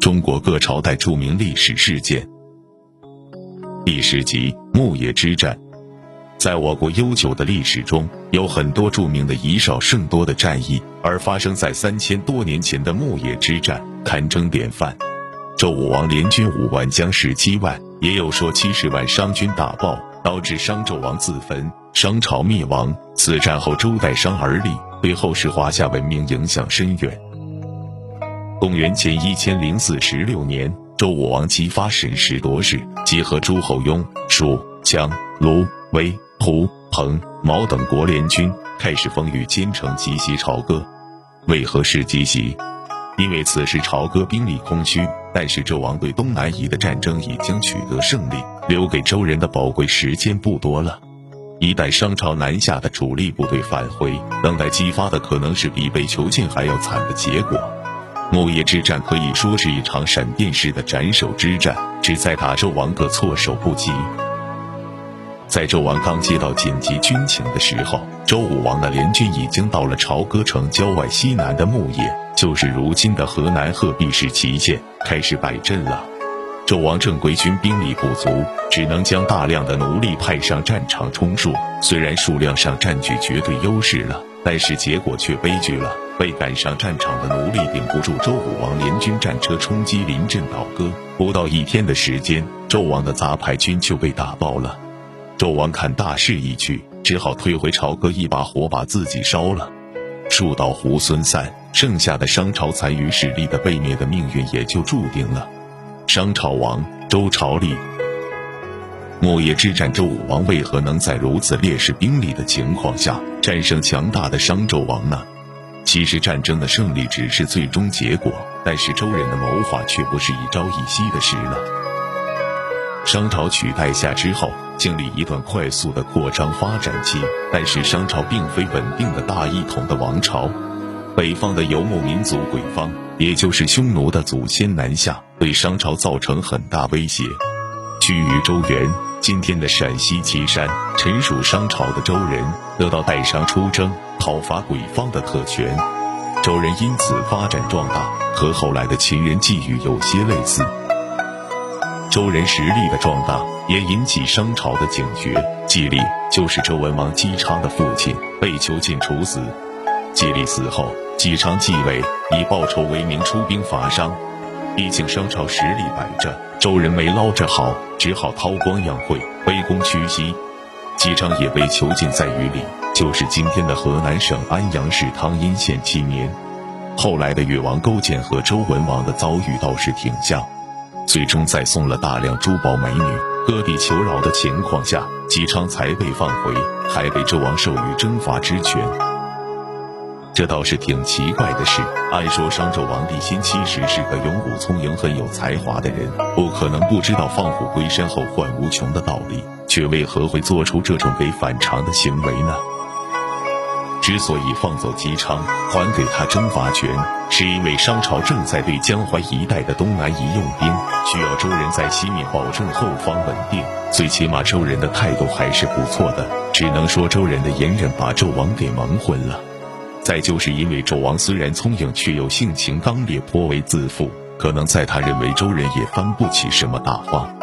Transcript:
中国各朝代著名历史事件。第十集牧野之战。在我国悠久的历史中，有很多著名的以少胜多的战役，而发生在三千多年前的牧野之战堪称典范。周武王联军五万，将士七万，也有说七十万，商军大爆，导致商纣王自焚，商朝灭亡。此战后，周代商而立，对后世华夏文明影响深远。公元前一千零四十六年，周武王姬发审时度势，结合诸侯雍、蜀、羌、卢、魏。胡、彭、毛等国联军开始风雨兼程击袭朝歌。为何是击袭？因为此时朝歌兵力空虚，但是纣王对东南夷的战争已经取得胜利，留给周人的宝贵时间不多了。一旦商朝南下的主力部队返回，等待激发的可能是比被囚禁还要惨的结果。牧野之战可以说是一场闪电式的斩首之战，旨在打纣王个措手不及。在纣王刚接到紧急军情的时候，周武王的联军已经到了朝歌城郊外西南的牧野，就是如今的河南鹤壁市祁县，开始摆阵了。纣王正规军兵力不足，只能将大量的奴隶派上战场充数。虽然数量上占据绝对优势了，但是结果却悲剧了。被赶上战场的奴隶顶不住周武王联军战车冲击，临阵倒戈。不到一天的时间，纣王的杂牌军就被打爆了。纣王看大势已去，只好退回朝歌，一把火把自己烧了。树倒猢狲散，剩下的商朝残余势力的被灭的命运也就注定了。商朝亡，周朝立。牧野之战，周武王为何能在如此劣势兵力的情况下战胜强大的商纣王呢？其实战争的胜利只是最终结果，但是周人的谋划却不是一朝一夕的事了。商朝取代夏之后，经历一段快速的扩张发展期，但是商朝并非稳定的大一统的王朝。北方的游牧民族鬼方，也就是匈奴的祖先南下，对商朝造成很大威胁。居于周原（今天的陕西岐山），臣属商朝的周人得到代商出征讨伐鬼方的特权，周人因此发展壮大，和后来的秦人际遇有些类似。周人实力的壮大，也引起商朝的警觉。季历就是周文王姬昌的父亲，被囚禁处死。季历死后，姬昌继位，以报仇为名出兵伐商。毕竟商朝实力摆着，周人没捞着好，只好韬光养晦，卑躬屈膝。姬昌也被囚禁在榆里，就是今天的河南省安阳市汤阴县七年。后来的越王勾践和周文王的遭遇倒是挺像。最终在送了大量珠宝美女、割地求饶的情况下，姬昌才被放回，还被周王授予征伐之权。这倒是挺奇怪的事。按说商纣王帝辛其实是个勇武聪颖、很有才华的人，不可能不知道放虎归山后患无穷的道理，却为何会做出这种给反常的行为呢？之所以放走姬昌，还给他征伐权，是因为商朝正在对江淮一带的东南夷用兵，需要周人在西面保证后方稳定。最起码周人的态度还是不错的，只能说周人的隐忍把纣王给蒙混了。再就是因为纣王虽然聪颖，却又性情刚烈，颇为自负，可能在他认为周人也翻不起什么大花。